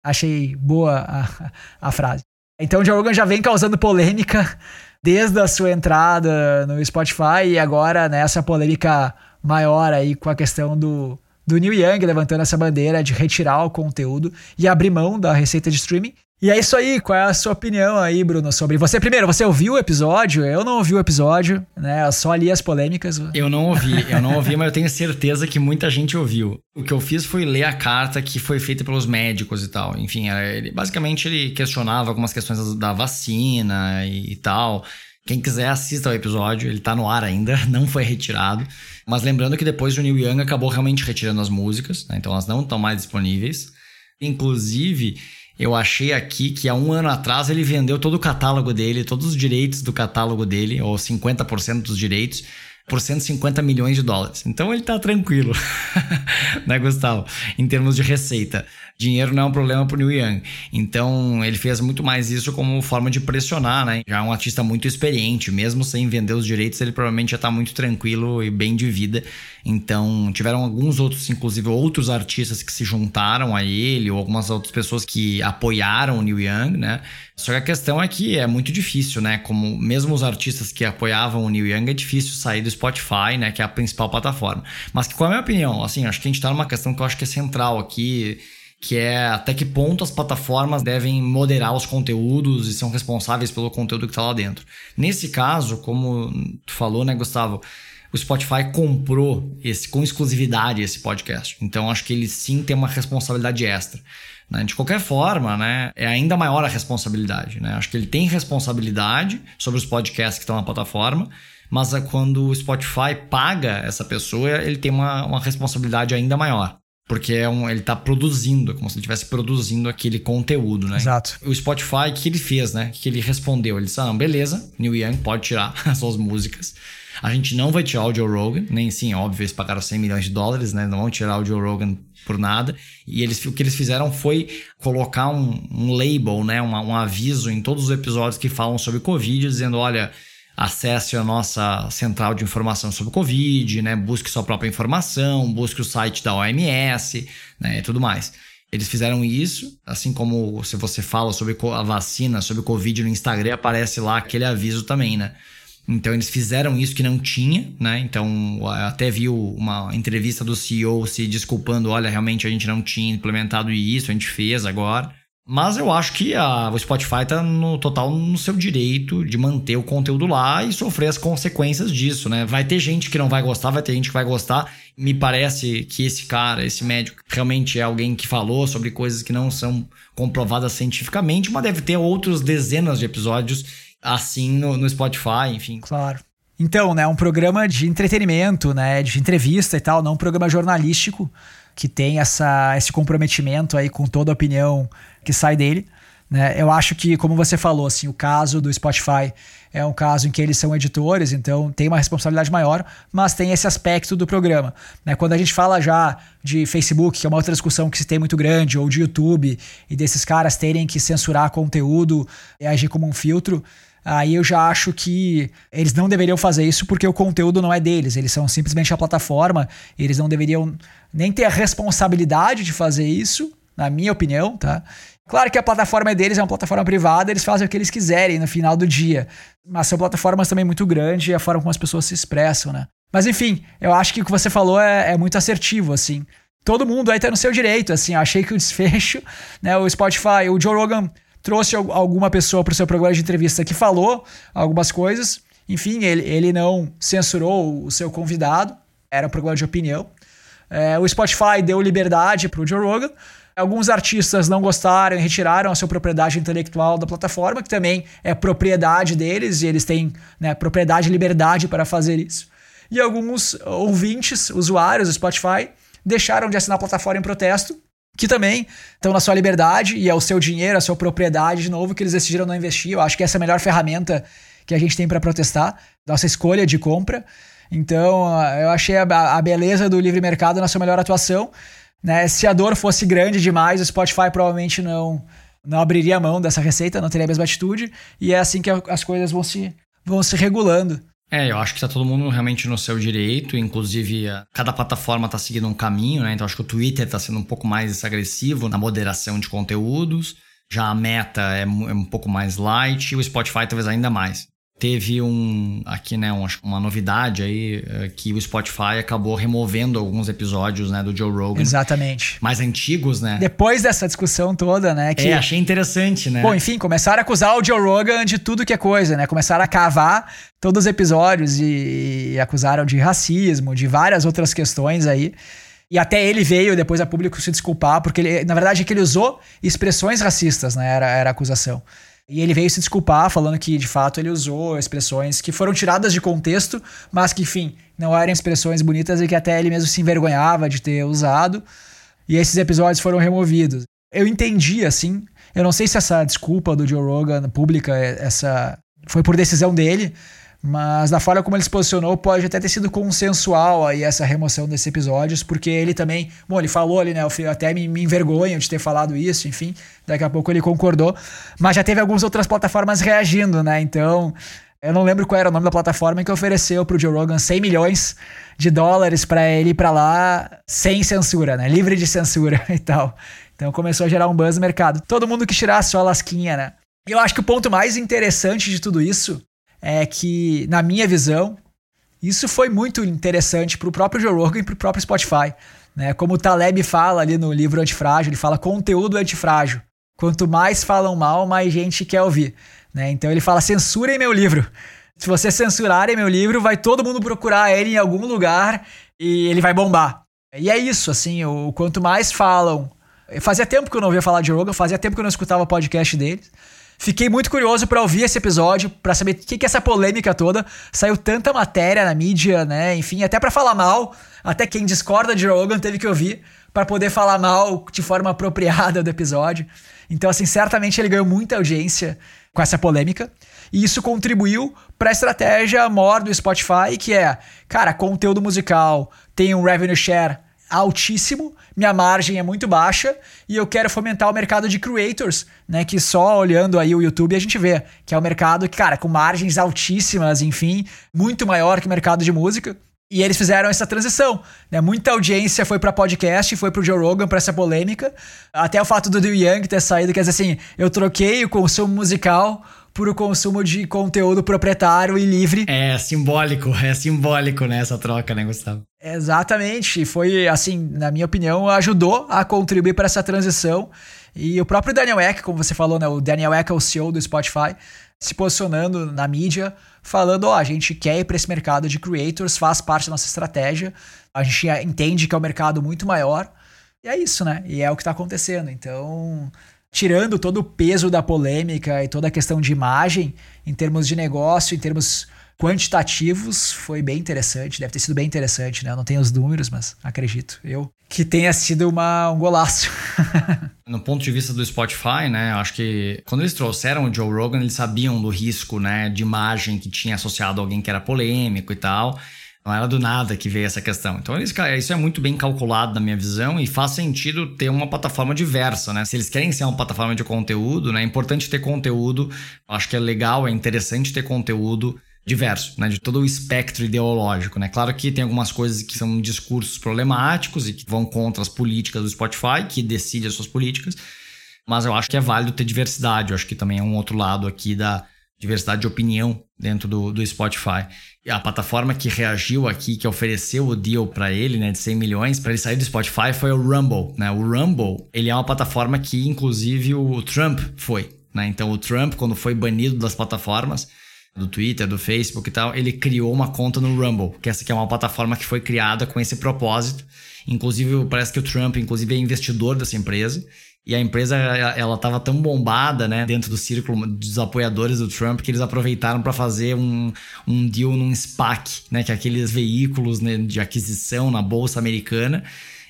Achei boa a, a frase. Então, o Joe já vem causando polêmica desde a sua entrada no Spotify e agora nessa polêmica maior aí com a questão do do Neil Young levantando essa bandeira de retirar o conteúdo e abrir mão da receita de streaming. E é isso aí, qual é a sua opinião aí, Bruno, sobre você? Primeiro, você ouviu o episódio? Eu não ouvi o episódio, né? Eu só li as polêmicas. Eu não ouvi, eu não ouvi, mas eu tenho certeza que muita gente ouviu. O que eu fiz foi ler a carta que foi feita pelos médicos e tal. Enfim, ele, basicamente ele questionava algumas questões da vacina e, e tal. Quem quiser, assista ao episódio, ele tá no ar ainda, não foi retirado. Mas lembrando que depois o Neil Young acabou realmente retirando as músicas, né? então elas não estão mais disponíveis. Inclusive, eu achei aqui que há um ano atrás ele vendeu todo o catálogo dele, todos os direitos do catálogo dele, ou 50% dos direitos, por 150 milhões de dólares. Então ele tá tranquilo, né, Gustavo? Em termos de receita. Dinheiro não é um problema pro Neil Young. Então ele fez muito mais isso como forma de pressionar, né? Já é um artista muito experiente, mesmo sem vender os direitos, ele provavelmente já tá muito tranquilo e bem de vida. Então tiveram alguns outros, inclusive outros artistas que se juntaram a ele, ou algumas outras pessoas que apoiaram o Neil Young, né? Só que a questão é que é muito difícil, né? Como mesmo os artistas que apoiavam o Neil Young, é difícil sair do Spotify, né? Que é a principal plataforma. Mas qual é a minha opinião? Assim, acho que a gente tá numa questão que eu acho que é central aqui que é até que ponto as plataformas devem moderar os conteúdos e são responsáveis pelo conteúdo que está lá dentro. Nesse caso, como tu falou, né, Gustavo, o Spotify comprou esse com exclusividade esse podcast. Então acho que ele sim tem uma responsabilidade extra. Né? De qualquer forma, né, é ainda maior a responsabilidade. Né? Acho que ele tem responsabilidade sobre os podcasts que estão na plataforma, mas quando o Spotify paga essa pessoa, ele tem uma, uma responsabilidade ainda maior. Porque é um, ele está produzindo, é como se ele estivesse produzindo aquele conteúdo, né? Exato. O Spotify, o que ele fez, né? O que ele respondeu? Ele disse: ah, não, beleza, Neil Young pode tirar as suas músicas. A gente não vai tirar o Joe Rogan, nem sim, óbvio, eles pagaram 100 milhões de dólares, né? Não vão tirar o Joe Rogan por nada. E eles, o que eles fizeram foi colocar um, um label, né? Um, um aviso em todos os episódios que falam sobre Covid, dizendo: olha acesse a nossa central de informação sobre o Covid, né? Busque sua própria informação, busque o site da OMS, né? E tudo mais. Eles fizeram isso, assim como se você fala sobre a vacina, sobre o Covid no Instagram, aparece lá aquele aviso também, né? Então eles fizeram isso que não tinha, né? Então até viu uma entrevista do CEO se desculpando, olha, realmente a gente não tinha implementado isso, a gente fez agora. Mas eu acho que a, o Spotify está no total no seu direito de manter o conteúdo lá e sofrer as consequências disso, né? Vai ter gente que não vai gostar, vai ter gente que vai gostar. Me parece que esse cara, esse médico, realmente é alguém que falou sobre coisas que não são comprovadas cientificamente, mas deve ter outros dezenas de episódios assim no, no Spotify, enfim. Claro. Então, né, um programa de entretenimento, né, de entrevista e tal, não um programa jornalístico que tem essa, esse comprometimento aí com toda a opinião que sai dele. Né? Eu acho que, como você falou, assim, o caso do Spotify é um caso em que eles são editores, então tem uma responsabilidade maior, mas tem esse aspecto do programa. Né? Quando a gente fala já de Facebook, que é uma outra discussão que se tem muito grande, ou de YouTube, e desses caras terem que censurar conteúdo e agir como um filtro, aí eu já acho que eles não deveriam fazer isso porque o conteúdo não é deles, eles são simplesmente a plataforma, eles não deveriam nem ter a responsabilidade de fazer isso, na minha opinião, tá? Claro que a plataforma é deles, é uma plataforma privada, eles fazem o que eles quiserem no final do dia. Mas são plataformas também muito grandes e a forma como as pessoas se expressam, né? Mas enfim, eu acho que o que você falou é, é muito assertivo, assim. Todo mundo aí tá no seu direito, assim. Eu achei que o desfecho, né? O Spotify, o Joe Rogan trouxe alguma pessoa pro seu programa de entrevista que falou algumas coisas. Enfim, ele, ele não censurou o seu convidado, era um programa de opinião. É, o Spotify deu liberdade pro Joe Rogan. Alguns artistas não gostaram e retiraram a sua propriedade intelectual da plataforma, que também é propriedade deles e eles têm né, propriedade e liberdade para fazer isso. E alguns ouvintes, usuários do Spotify, deixaram de assinar a plataforma em protesto, que também estão na sua liberdade e é o seu dinheiro, a sua propriedade, de novo, que eles decidiram não investir. Eu acho que essa é a melhor ferramenta que a gente tem para protestar, nossa escolha de compra. Então, eu achei a, a beleza do livre mercado na sua melhor atuação. Né? Se a dor fosse grande demais, o Spotify provavelmente não, não abriria mão dessa receita, não teria a mesma atitude. E é assim que as coisas vão se, vão se regulando. É, eu acho que tá todo mundo realmente no seu direito, inclusive cada plataforma tá seguindo um caminho, né? Então acho que o Twitter tá sendo um pouco mais agressivo na moderação de conteúdos, já a Meta é, é um pouco mais light e o Spotify talvez ainda mais teve um aqui né um, uma novidade aí é, que o Spotify acabou removendo alguns episódios né do Joe Rogan. Exatamente. Mais antigos né? Depois dessa discussão toda né que é, achei interessante né? Bom enfim começaram a acusar o Joe Rogan de tudo que é coisa né? Começaram a cavar todos os episódios e, e acusaram de racismo de várias outras questões aí. E até ele veio depois a público se desculpar, porque ele, na verdade é que ele usou expressões racistas, né? Era, era a acusação. E ele veio se desculpar, falando que de fato ele usou expressões que foram tiradas de contexto, mas que, enfim, não eram expressões bonitas e que até ele mesmo se envergonhava de ter usado. E esses episódios foram removidos. Eu entendi, assim. Eu não sei se essa desculpa do Joe Rogan pública, essa foi por decisão dele, mas da forma como ele se posicionou, pode até ter sido consensual aí essa remoção desses episódios, porque ele também, bom, ele falou ali, né? Eu até me, me envergonho de ter falado isso, enfim, daqui a pouco ele concordou. Mas já teve algumas outras plataformas reagindo, né? Então, eu não lembro qual era o nome da plataforma que ofereceu pro Joe Rogan 100 milhões de dólares para ele ir pra lá sem censura, né? Livre de censura e tal. Então começou a gerar um buzz no mercado. Todo mundo que tirasse sua lasquinha, né? Eu acho que o ponto mais interessante de tudo isso é que, na minha visão, isso foi muito interessante para o próprio Joe Rogan e para o próprio Spotify. Né? Como o Taleb fala ali no livro Antifrágil, ele fala conteúdo antifrágil. Quanto mais falam mal, mais gente quer ouvir. Né? Então ele fala: censurem meu livro. Se vocês censurarem meu livro, vai todo mundo procurar ele em algum lugar e ele vai bombar. E é isso, assim, o quanto mais falam. Fazia tempo que eu não ouvia falar de Rogan, fazia tempo que eu não escutava podcast deles. Fiquei muito curioso para ouvir esse episódio, para saber o que, que é essa polêmica toda. Saiu tanta matéria na mídia, né? Enfim, até para falar mal. Até quem discorda de Rogan teve que ouvir para poder falar mal de forma apropriada do episódio. Então, assim, certamente ele ganhou muita audiência com essa polêmica. E isso contribuiu para a estratégia maior do Spotify, que é, cara, conteúdo musical, tem um revenue share altíssimo, minha margem é muito baixa e eu quero fomentar o mercado de creators, né? Que só olhando aí o YouTube a gente vê que é um mercado que, cara, com margens altíssimas, enfim, muito maior que o mercado de música. E eles fizeram essa transição, né? Muita audiência foi para podcast, foi pro Joe Rogan para essa polêmica. Até o fato do Neil Young ter saído, quer dizer assim, eu troquei o consumo musical por o consumo de conteúdo proprietário e livre. É simbólico, é simbólico né, troca, né, Gustavo? Exatamente. Foi, assim, na minha opinião, ajudou a contribuir para essa transição. E o próprio Daniel Eck, como você falou, né? O Daniel Eck é o CEO do Spotify, se posicionando na mídia, falando: ó, oh, a gente quer ir para esse mercado de creators, faz parte da nossa estratégia. A gente entende que é um mercado muito maior. E é isso, né? E é o que está acontecendo. Então, tirando todo o peso da polêmica e toda a questão de imagem, em termos de negócio, em termos quantitativos, foi bem interessante. Deve ter sido bem interessante, né? Eu não tenho os números, mas acredito eu que tenha sido uma, um golaço. no ponto de vista do Spotify, né? Acho que quando eles trouxeram o Joe Rogan, eles sabiam do risco, né? De imagem que tinha associado a alguém que era polêmico e tal. Não era do nada que veio essa questão. Então, eles, isso é muito bem calculado na minha visão e faz sentido ter uma plataforma diversa, né? Se eles querem ser uma plataforma de conteúdo, né? É importante ter conteúdo. Acho que é legal, é interessante ter conteúdo diverso, né? De todo o espectro ideológico, né? Claro que tem algumas coisas que são discursos problemáticos e que vão contra as políticas do Spotify, que decide as suas políticas. Mas eu acho que é válido ter diversidade. Eu acho que também é um outro lado aqui da diversidade de opinião dentro do, do Spotify. E a plataforma que reagiu aqui, que ofereceu o deal para ele, né, de 100 milhões, para ele sair do Spotify foi o Rumble, né? O Rumble, ele é uma plataforma que inclusive o Trump foi, né? Então o Trump, quando foi banido das plataformas, do Twitter, do Facebook e tal, ele criou uma conta no Rumble, que essa aqui é uma plataforma que foi criada com esse propósito. Inclusive, parece que o Trump, inclusive, é investidor dessa empresa. E a empresa, ela estava tão bombada, né, dentro do círculo dos apoiadores do Trump, que eles aproveitaram para fazer um, um deal num SPAC, né, que é aqueles veículos né, de aquisição na bolsa americana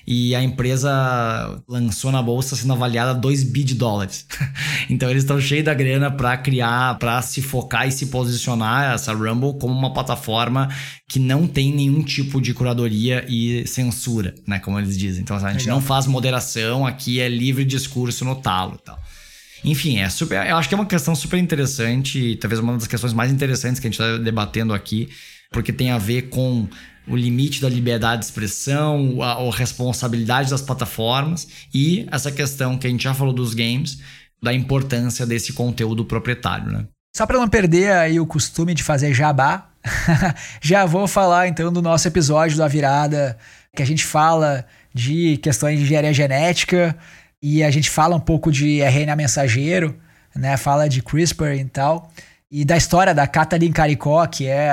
e a empresa lançou na bolsa sendo avaliada a 2 bi de dólares. então eles estão cheios da grana para criar, para se focar e se posicionar essa Rumble como uma plataforma que não tem nenhum tipo de curadoria e censura, né, como eles dizem. Então a gente Legal. não faz moderação, aqui é livre discurso no talo, tal. Enfim, é super, eu acho que é uma questão super interessante, talvez uma das questões mais interessantes que a gente está debatendo aqui, porque tem a ver com o limite da liberdade de expressão, a, a responsabilidade das plataformas e essa questão que a gente já falou dos games, da importância desse conteúdo proprietário, né? Só para não perder aí o costume de fazer jabá, já vou falar então do nosso episódio da virada, que a gente fala de questões de engenharia genética e a gente fala um pouco de RNA mensageiro, né? Fala de CRISPR e tal e da história da Kathleen Caricó, que é,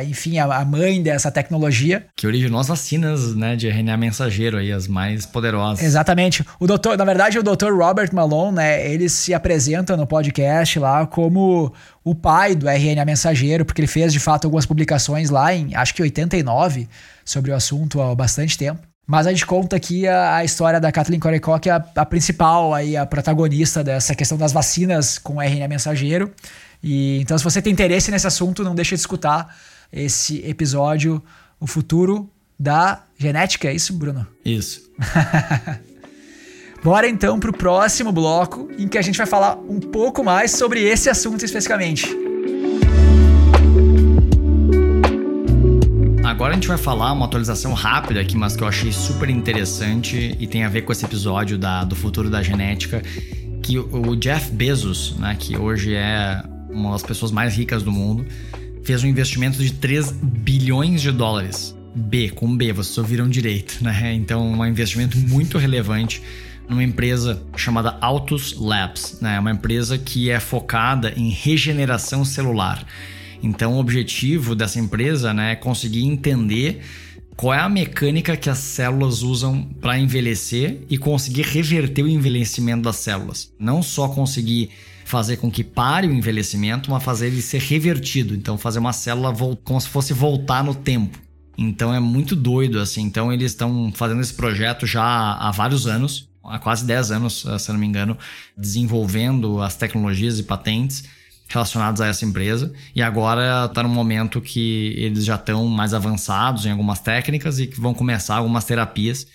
é enfim, a, mãe dessa tecnologia. Que originou as vacinas, né, de RNA mensageiro aí, as mais poderosas. Exatamente. O doutor, na verdade, o Dr. Robert Malone, né, ele se apresenta no podcast lá como o pai do RNA mensageiro, porque ele fez, de fato, algumas publicações lá em, acho que 89, sobre o assunto há bastante tempo. Mas a gente conta aqui a, a história da Kathleen Caricó, que é a, a principal, aí, a protagonista dessa questão das vacinas com RNA mensageiro. E então, se você tem interesse nesse assunto, não deixe de escutar esse episódio, o futuro da genética, é isso, Bruno? Isso. Bora então para o próximo bloco, em que a gente vai falar um pouco mais sobre esse assunto especificamente. Agora a gente vai falar uma atualização rápida aqui, mas que eu achei super interessante e tem a ver com esse episódio da, do futuro da genética, que o Jeff Bezos, né, que hoje é uma das pessoas mais ricas do mundo, fez um investimento de 3 bilhões de dólares. B, com B, vocês ouviram direito, né? Então, um investimento muito relevante numa empresa chamada Autos Labs, né? Uma empresa que é focada em regeneração celular. Então, o objetivo dessa empresa né, é conseguir entender qual é a mecânica que as células usam para envelhecer e conseguir reverter o envelhecimento das células. Não só conseguir fazer com que pare o envelhecimento, mas fazer ele ser revertido. Então, fazer uma célula como se fosse voltar no tempo. Então, é muito doido, assim. Então, eles estão fazendo esse projeto já há vários anos, há quase 10 anos, eh, se não me engano, desenvolvendo as tecnologias e patentes relacionadas a essa empresa. E agora está no momento que eles já estão mais avançados em algumas técnicas e que vão começar algumas terapias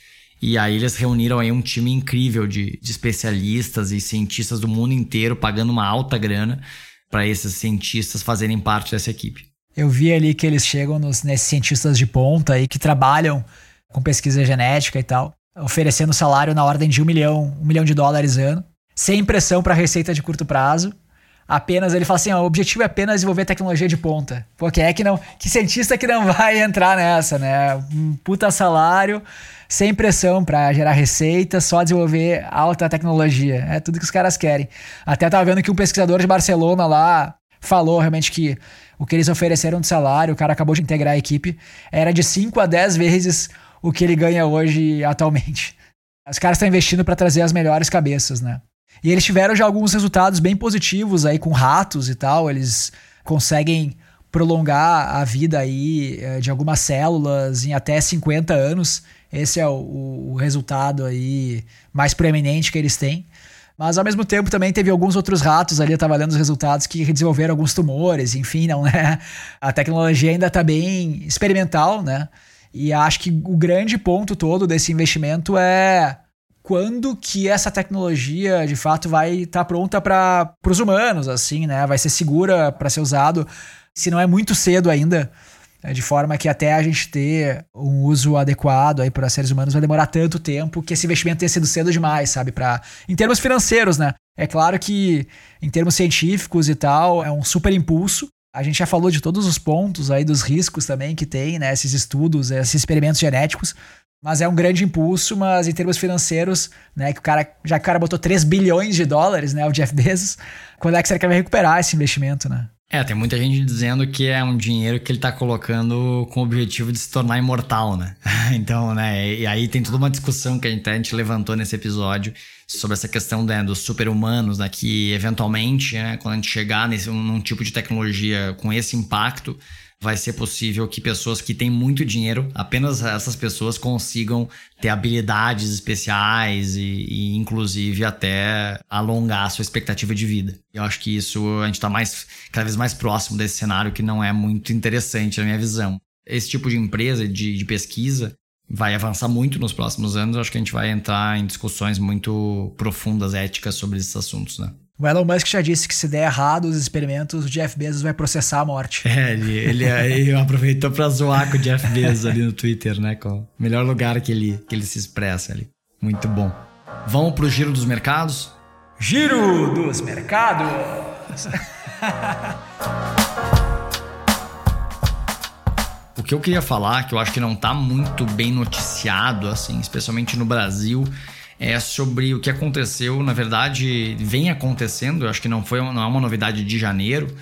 e aí eles reuniram aí um time incrível de, de especialistas e cientistas do mundo inteiro, pagando uma alta grana para esses cientistas fazerem parte dessa equipe. Eu vi ali que eles chegam nos, nesses cientistas de ponta aí que trabalham com pesquisa genética e tal, oferecendo salário na ordem de um milhão, um milhão de dólares ano, sem pressão para receita de curto prazo. Apenas ele fala assim: ó, o objetivo é apenas desenvolver tecnologia de ponta. Pô, quem é que não. Que cientista que não vai entrar nessa, né? Um puta salário sem pressão para gerar receita, só desenvolver alta tecnologia. É tudo que os caras querem. Até tava vendo que um pesquisador de Barcelona lá falou realmente que o que eles ofereceram de salário, o cara acabou de integrar a equipe, era de 5 a 10 vezes o que ele ganha hoje atualmente. Os caras estão investindo para trazer as melhores cabeças, né? E eles tiveram já alguns resultados bem positivos aí com ratos e tal, eles conseguem prolongar a vida aí eh, de algumas células em até 50 anos esse é o, o resultado aí mais preeminente que eles têm. Mas ao mesmo tempo também teve alguns outros ratos ali, eu tava lendo os resultados que desenvolveram alguns tumores, enfim, não é? A tecnologia ainda está bem experimental, né? E acho que o grande ponto todo desse investimento é quando que essa tecnologia de fato vai estar tá pronta para os humanos, assim, né? Vai ser segura para ser usado. Se não é muito cedo ainda, é, de forma que até a gente ter um uso adequado aí para seres humanos vai demorar tanto tempo que esse investimento tenha sido cedo demais, sabe? Para em termos financeiros, né? É claro que em termos científicos e tal é um super impulso. A gente já falou de todos os pontos aí dos riscos também que tem, né? Esses estudos, esses experimentos genéticos. Mas é um grande impulso, mas em termos financeiros, né, que o cara, já que o cara botou 3 bilhões de dólares, né, o Jeff Bezos, quando é que será que vai recuperar esse investimento, né? É, tem muita gente dizendo que é um dinheiro que ele tá colocando com o objetivo de se tornar imortal, né? então, né, e aí tem toda uma discussão que a gente, a gente levantou nesse episódio sobre essa questão né, dos super-humanos, né, que eventualmente, né, quando a gente chegar nesse, num tipo de tecnologia com esse impacto, vai ser possível que pessoas que têm muito dinheiro, apenas essas pessoas consigam ter habilidades especiais e, e inclusive até alongar a sua expectativa de vida. Eu acho que isso a gente está mais cada vez mais próximo desse cenário que não é muito interessante na minha visão. Esse tipo de empresa de, de pesquisa vai avançar muito nos próximos anos. Eu acho que a gente vai entrar em discussões muito profundas, éticas sobre esses assuntos, né? O Elon Musk já disse que se der errado os experimentos, o Jeff Bezos vai processar a morte. É, ele, ele, ele aproveitou para zoar com o Jeff Bezos ali no Twitter, né? Com o melhor lugar que ele, que ele se expressa ali. Muito bom. Vamos pro giro dos mercados? Giro dos mercados! o que eu queria falar, que eu acho que não está muito bem noticiado, assim, especialmente no Brasil, é sobre o que aconteceu, na verdade, vem acontecendo, eu acho que não foi não é uma novidade de janeiro.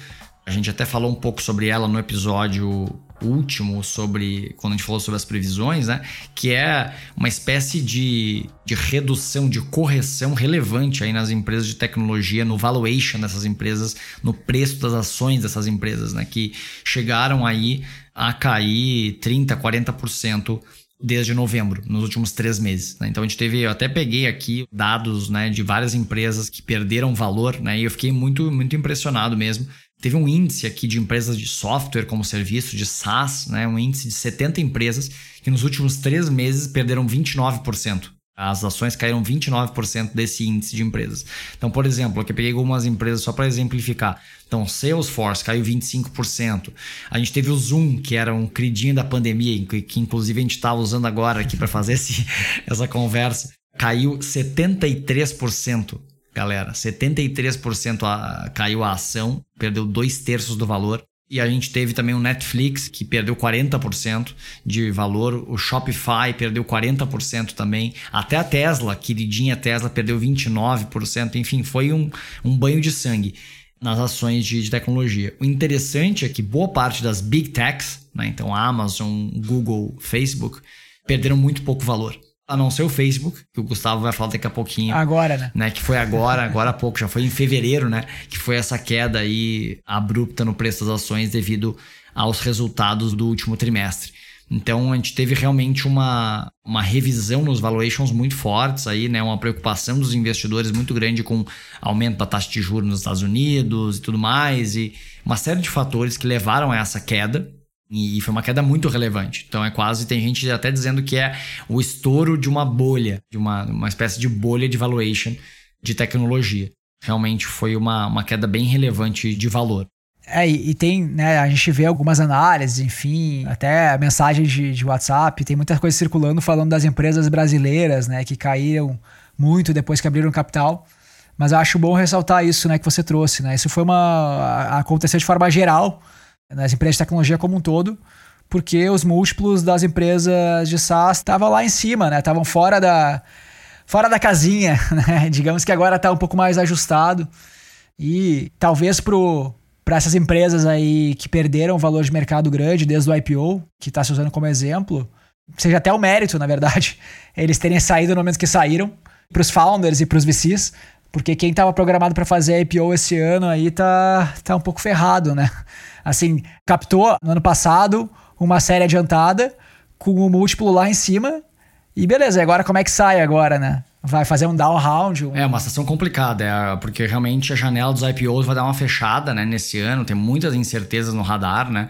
A gente até falou um pouco sobre ela no episódio último sobre quando a gente falou sobre as previsões, né? Que é uma espécie de, de redução, de correção relevante aí nas empresas de tecnologia, no valuation dessas empresas, no preço das ações dessas empresas, né? Que chegaram aí a cair 30%, 40% desde novembro, nos últimos três meses. Né? Então a gente teve, eu até peguei aqui dados né, de várias empresas que perderam valor, né? E eu fiquei muito, muito impressionado mesmo. Teve um índice aqui de empresas de software como serviço, de SaaS, né? Um índice de 70 empresas que nos últimos três meses perderam 29%. As ações caíram 29% desse índice de empresas. Então, por exemplo, aqui eu peguei algumas empresas só para exemplificar. Então, Salesforce caiu 25%. A gente teve o Zoom, que era um cridinho da pandemia, que, que inclusive a gente estava usando agora aqui para fazer esse, essa conversa. Caiu 73%, galera. 73% a, caiu a ação, perdeu dois terços do valor. E a gente teve também o Netflix, que perdeu 40% de valor. O Shopify perdeu 40% também. Até a Tesla, queridinha Tesla, perdeu 29%. Enfim, foi um, um banho de sangue nas ações de, de, tecnologia. O interessante é que boa parte das big techs, né, então Amazon, Google, Facebook, perderam muito pouco valor a não ser o Facebook, que o Gustavo vai falar daqui a pouquinho. Agora, né? né? Que foi agora, agora há pouco, já foi em fevereiro, né? Que foi essa queda aí abrupta no preço das ações devido aos resultados do último trimestre. Então a gente teve realmente uma, uma revisão nos valuations muito fortes aí, né? Uma preocupação dos investidores muito grande com aumento da taxa de juros nos Estados Unidos e tudo mais, e uma série de fatores que levaram a essa queda. E foi uma queda muito relevante. Então é quase, tem gente até dizendo que é o estouro de uma bolha, de uma, uma espécie de bolha de valuation de tecnologia. Realmente foi uma, uma queda bem relevante de valor. É, e, tem, né, a gente vê algumas análises, enfim, até mensagens de, de WhatsApp, tem muita coisa circulando falando das empresas brasileiras, né, que caíram muito depois que abriram capital. Mas eu acho bom ressaltar isso, né, que você trouxe, né? Isso foi uma aconteceu de forma geral nas empresas de tecnologia como um todo, porque os múltiplos das empresas de SaaS estavam lá em cima, né? Estavam fora da, fora da casinha, né? Digamos que agora está um pouco mais ajustado. E talvez para essas empresas aí que perderam valor de mercado grande desde o IPO, que está se usando como exemplo, seja até o mérito, na verdade, eles terem saído no momento que saíram, para os founders e para os VCs, porque quem estava programado para fazer IPO esse ano aí tá, tá um pouco ferrado, né? Assim, captou no ano passado uma série adiantada com o múltiplo lá em cima. E beleza, agora como é que sai agora, né? Vai fazer um down round? Um... É uma situação complicada, é, porque realmente a janela dos IPOs vai dar uma fechada né, nesse ano, tem muitas incertezas no radar, né?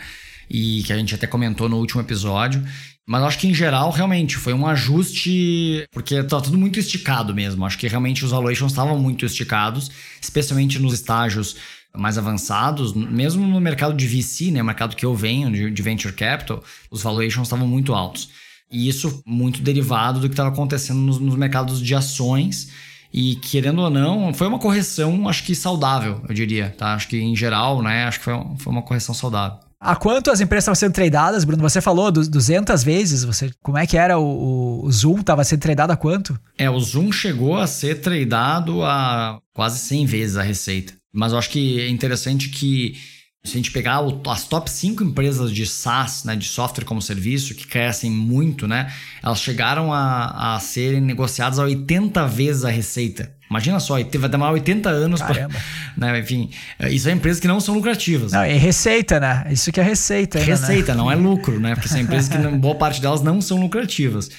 E que a gente até comentou no último episódio. Mas acho que em geral, realmente, foi um ajuste, porque tá tudo muito esticado mesmo. Acho que realmente os valuations estavam muito esticados, especialmente nos estágios mais avançados, mesmo no mercado de VC, né, mercado que eu venho, de, de venture capital, os valuations estavam muito altos. E isso muito derivado do que estava acontecendo nos, nos, mercados de ações. E querendo ou não, foi uma correção, acho que saudável, eu diria, tá? Acho que em geral, né, acho que foi, foi uma correção saudável. A quanto as empresas estavam sendo tradeadas, Bruno? Você falou 200 vezes. Você, como é que era o, o Zoom? Estava sendo tradeado a quanto? É, o Zoom chegou a ser tradeado a quase 100 vezes a receita. Mas eu acho que é interessante que se a gente pegar o, as top 5 empresas de SaaS, né, de software como serviço, que crescem muito, né, elas chegaram a, a serem negociadas a 80 vezes a receita. Imagina só, vai demorar 80 anos para. Né, enfim, isso é empresas que não são lucrativas. Não, é receita, né? Isso que é receita. Ainda, né? receita, né? não é lucro, né? Porque são empresas que boa parte delas não são lucrativas.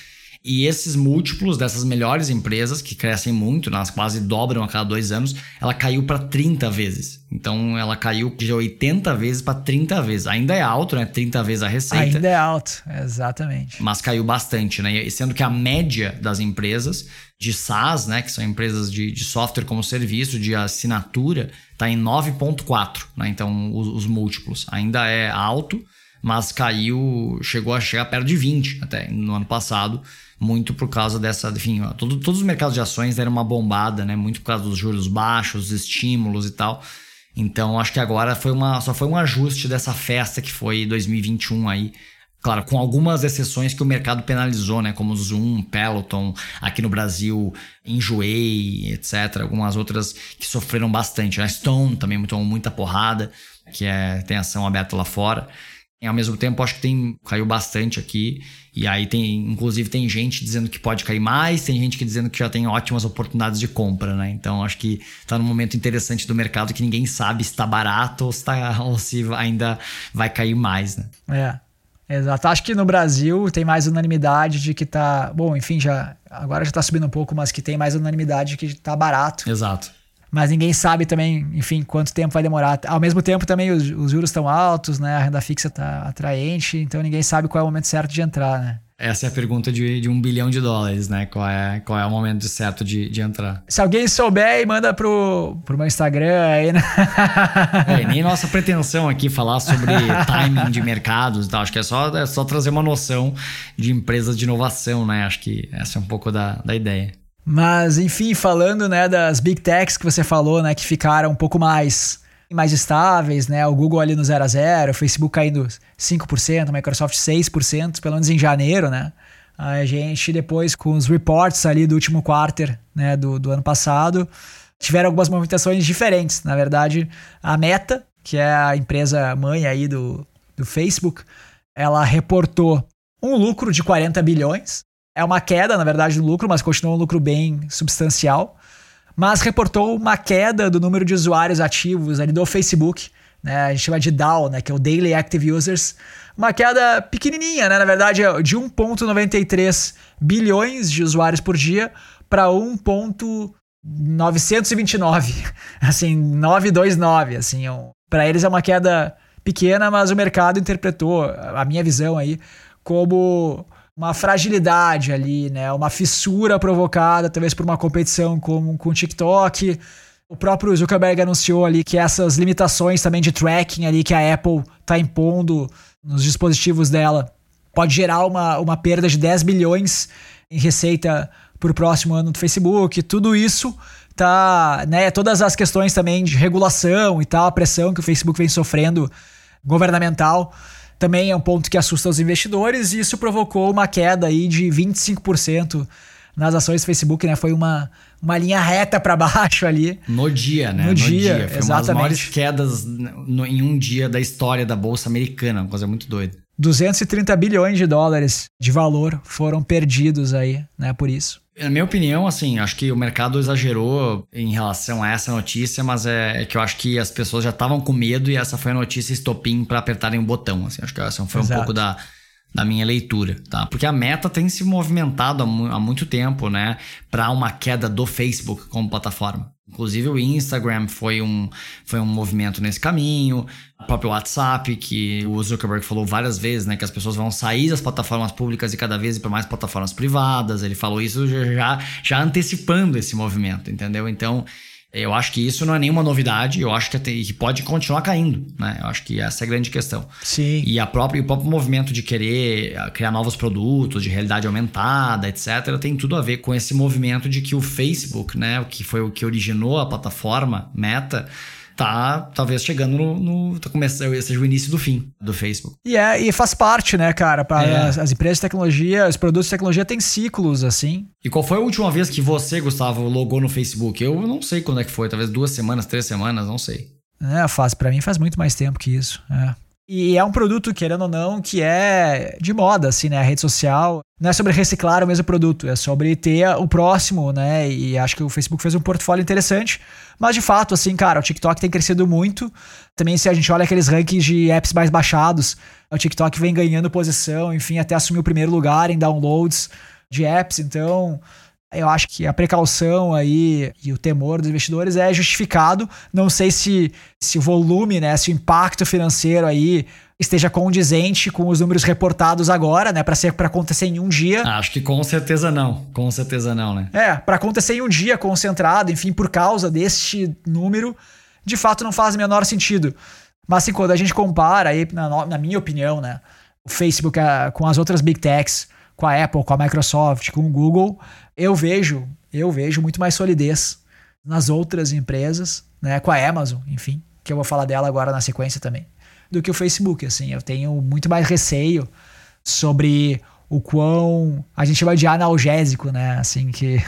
E esses múltiplos dessas melhores empresas, que crescem muito, né, elas quase dobram a cada dois anos, ela caiu para 30 vezes. Então ela caiu de 80 vezes para 30 vezes. Ainda é alto, né? 30 vezes a receita. Ainda é alto, exatamente. Mas caiu bastante, né? Sendo que a média das empresas de SaaS, né, que são empresas de, de software como serviço, de assinatura, está em 9,4. Né? Então os, os múltiplos ainda é alto, mas caiu, chegou a chegar perto de 20 até no ano passado muito por causa dessa, enfim, todo, todos os mercados de ações deram uma bombada, né? Muito por causa dos juros baixos, estímulos e tal. Então, acho que agora foi uma, só foi um ajuste dessa festa que foi 2021 aí. Claro, com algumas exceções que o mercado penalizou, né? Como Zoom, Peloton, aqui no Brasil, Enjoei, etc. Algumas outras que sofreram bastante. A né? Stone também tomou muita porrada, que é, tem ação aberta lá fora. E ao mesmo tempo, acho que tem caiu bastante aqui. E aí tem, inclusive, tem gente dizendo que pode cair mais, tem gente que dizendo que já tem ótimas oportunidades de compra, né? Então acho que está num momento interessante do mercado que ninguém sabe se está barato ou se, tá, ou se ainda vai cair mais, né? É. Exato. Acho que no Brasil tem mais unanimidade de que tá. Bom, enfim, já agora já está subindo um pouco, mas que tem mais unanimidade de que está barato. Exato mas ninguém sabe também, enfim, quanto tempo vai demorar. Ao mesmo tempo, também os, os juros estão altos, né? A renda fixa está atraente, então ninguém sabe qual é o momento certo de entrar, né? Essa é a pergunta de, de um bilhão de dólares, né? Qual é, qual é o momento certo de, de entrar? Se alguém souber, manda pro, pro meu Instagram aí, né? É, nem nossa pretensão aqui falar sobre timing de mercados e tal. Acho que é só, é só trazer uma noção de empresas de inovação, né? Acho que essa é um pouco da, da ideia. Mas, enfim, falando né, das big techs que você falou, né, que ficaram um pouco mais, mais estáveis, né, o Google ali no 0 a 0 o Facebook caindo 5%, a Microsoft 6%, pelo menos em janeiro, né? A gente depois, com os reports ali do último quarter né, do, do ano passado, tiveram algumas movimentações diferentes. Na verdade, a Meta, que é a empresa mãe aí do, do Facebook, ela reportou um lucro de 40 bilhões, é uma queda, na verdade, no lucro, mas continua um lucro bem substancial. Mas reportou uma queda do número de usuários ativos ali do Facebook, né? A gente chama de DAO, né? Que é o Daily Active Users. Uma queda pequenininha, né? Na verdade, é de 1,93 bilhões de usuários por dia para 1,929. Assim, 929. Assim, é para eles é uma queda pequena, mas o mercado interpretou, a minha visão aí, como uma fragilidade ali, né? Uma fissura provocada talvez por uma competição com, com o TikTok. O próprio Zuckerberg anunciou ali que essas limitações também de tracking ali que a Apple está impondo nos dispositivos dela pode gerar uma, uma perda de 10 bilhões em receita para o próximo ano do Facebook. Tudo isso tá, né? Todas as questões também de regulação e tal, a pressão que o Facebook vem sofrendo governamental também é um ponto que assusta os investidores e isso provocou uma queda aí de 25% nas ações do Facebook, né? Foi uma, uma linha reta para baixo ali. No dia, né? No, no dia, dia. Foi exatamente. uma das maiores quedas no, em um dia da história da Bolsa Americana, uma coisa muito doida. 230 bilhões de dólares de valor foram perdidos aí, né? Por isso. Na minha opinião, assim, acho que o mercado exagerou em relação a essa notícia, mas é, é que eu acho que as pessoas já estavam com medo e essa foi a notícia estopim para apertarem o botão. Assim, acho que essa foi Exato. um pouco da, da minha leitura, tá? Porque a meta tem se movimentado há, há muito tempo, né, para uma queda do Facebook como plataforma. Inclusive o Instagram foi um, foi um movimento nesse caminho, o próprio WhatsApp, que o Zuckerberg falou várias vezes, né, que as pessoas vão sair das plataformas públicas e cada vez ir para mais plataformas privadas. Ele falou isso já, já antecipando esse movimento, entendeu? Então, eu acho que isso não é nenhuma novidade, eu acho que, que pode continuar caindo, né? Eu acho que essa é a grande questão. Sim. E a própria, o próprio movimento de querer criar novos produtos, de realidade aumentada, etc., tem tudo a ver com esse movimento de que o Facebook, né, o que foi o que originou a plataforma Meta, tá talvez chegando no, no tá começando seja o início do fim do Facebook. E é e faz parte, né, cara, para é. as, as, empresas de tecnologia, os produtos de tecnologia têm ciclos assim. E qual foi a última vez que você, Gustavo, logou no Facebook? Eu não sei quando é que foi, talvez duas semanas, três semanas, não sei. É, faz para mim faz muito mais tempo que isso. É. E é um produto, querendo ou não, que é de moda, assim, né? A rede social. Não é sobre reciclar o mesmo produto, é sobre ter o próximo, né? E acho que o Facebook fez um portfólio interessante. Mas de fato, assim, cara, o TikTok tem crescido muito. Também, se a gente olha aqueles rankings de apps mais baixados, o TikTok vem ganhando posição, enfim, até assumir o primeiro lugar em downloads de apps. Então, eu acho que a precaução aí e o temor dos investidores é justificado. Não sei se, se o volume, né, se o impacto financeiro aí esteja condizente com os números reportados agora, né, para ser para acontecer em um dia. Acho que com certeza não, com certeza não, né? É, para acontecer em um dia concentrado, enfim, por causa deste número, de fato não faz o menor sentido. Mas assim, quando a gente compara aí, na, na minha opinião, né, o Facebook a, com as outras big techs, com a Apple, com a Microsoft, com o Google, eu vejo, eu vejo muito mais solidez nas outras empresas, né, com a Amazon, enfim, que eu vou falar dela agora na sequência também, do que o Facebook. Assim, eu tenho muito mais receio sobre o quão a gente chama de analgésico, né? Assim, que,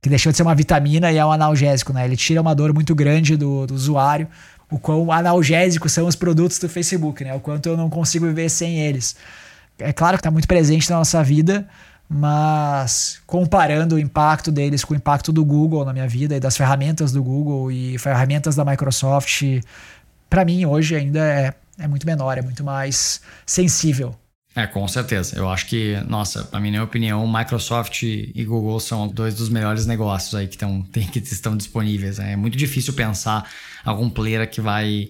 que deixou de ser uma vitamina e é um analgésico, né? Ele tira uma dor muito grande do, do usuário. O quão analgésicos são os produtos do Facebook, né? O quanto eu não consigo viver sem eles. É claro que está muito presente na nossa vida, mas comparando o impacto deles com o impacto do Google na minha vida e das ferramentas do Google e ferramentas da Microsoft, para mim hoje ainda é, é muito menor, é muito mais sensível. É, com certeza. Eu acho que, nossa, na minha opinião, Microsoft e Google são dois dos melhores negócios aí que, tão, tem, que estão disponíveis. É muito difícil pensar algum player que vai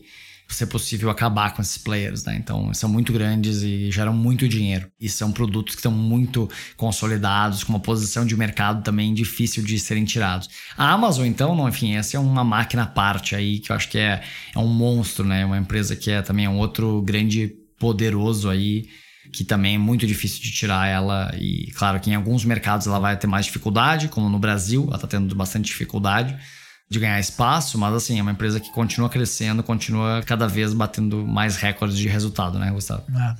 ser possível acabar com esses players, né? Então, são muito grandes e geram muito dinheiro. E são produtos que estão muito consolidados, com uma posição de mercado também difícil de serem tirados. A Amazon, então, não, enfim, essa é uma máquina à parte aí, que eu acho que é, é um monstro, né? Uma empresa que é também um outro grande poderoso aí, que também é muito difícil de tirar ela. E claro que em alguns mercados ela vai ter mais dificuldade, como no Brasil, ela está tendo bastante dificuldade de ganhar espaço, mas assim, é uma empresa que continua crescendo, continua cada vez batendo mais recordes de resultado, né, Gustavo? É.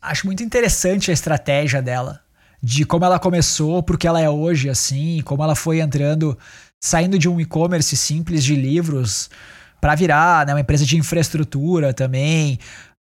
Acho muito interessante a estratégia dela, de como ela começou, porque ela é hoje assim, como ela foi entrando, saindo de um e-commerce simples de livros para virar né, uma empresa de infraestrutura também,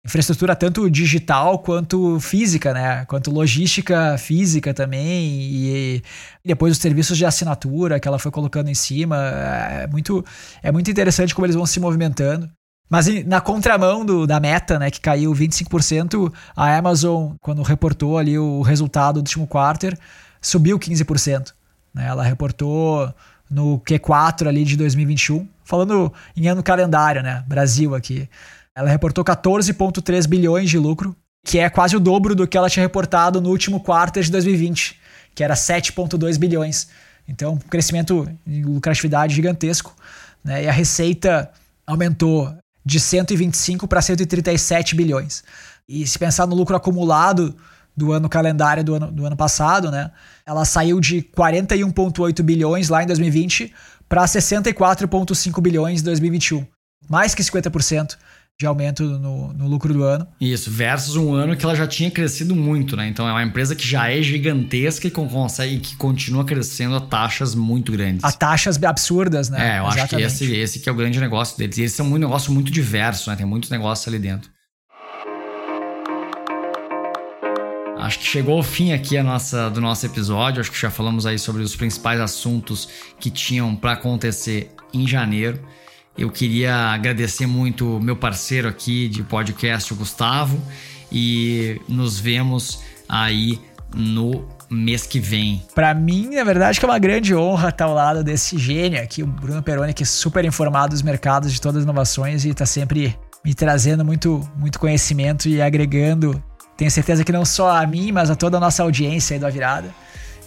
infraestrutura tanto digital quanto física, né? Quanto logística física também e, depois os serviços de assinatura que ela foi colocando em cima. É muito, é muito interessante como eles vão se movimentando. Mas na contramão do, da meta, né, que caiu 25%, a Amazon, quando reportou ali o resultado do último quarter, subiu 15%. Né? Ela reportou no Q4 ali de 2021, falando em ano calendário, né? Brasil aqui. Ela reportou 14,3 bilhões de lucro, que é quase o dobro do que ela tinha reportado no último quarto de 2020, que era 7,2 bilhões. Então, um crescimento em lucratividade gigantesco. Né? E a receita aumentou de 125 para 137 bilhões. E se pensar no lucro acumulado do ano calendário do ano, do ano passado, né? Ela saiu de 41,8 bilhões lá em 2020 para 64,5 bilhões em 2021. Mais que 50% de aumento no, no, lucro do ano. Isso, versus um ano que ela já tinha crescido muito, né? Então é uma empresa que já é gigantesca e consegue que continua crescendo a taxas muito grandes. A taxas absurdas, né? É, eu Exatamente. acho que esse, esse que é o grande negócio deles. E eles são um negócio muito diverso, né? Tem muitos negócios ali dentro. Acho que chegou ao fim aqui a nossa, do nosso episódio. Acho que já falamos aí sobre os principais assuntos que tinham para acontecer em janeiro. Eu queria agradecer muito meu parceiro aqui de podcast, o Gustavo, e nos vemos aí no mês que vem. Para mim, na verdade, que é uma grande honra estar ao lado desse gênio aqui, o Bruno Peroni, que é super informado dos mercados de todas as inovações e está sempre me trazendo muito, muito conhecimento e agregando. Tenho certeza que não só a mim, mas a toda a nossa audiência aí da virada.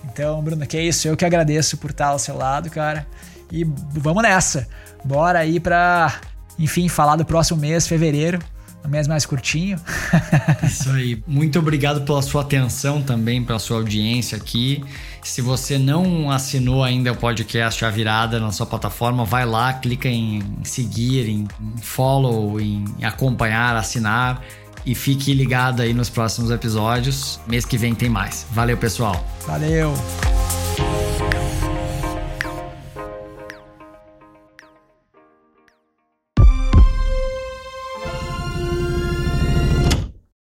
Então, Bruno, que é isso. Eu que agradeço por estar ao seu lado, cara. E vamos nessa. Bora aí pra, enfim, falar do próximo mês, fevereiro. Um mês mais curtinho. Isso aí. Muito obrigado pela sua atenção também, pela sua audiência aqui. Se você não assinou ainda o podcast A Virada na sua plataforma, vai lá, clica em seguir, em follow, em acompanhar, assinar e fique ligado aí nos próximos episódios. Mês que vem tem mais. Valeu, pessoal. Valeu.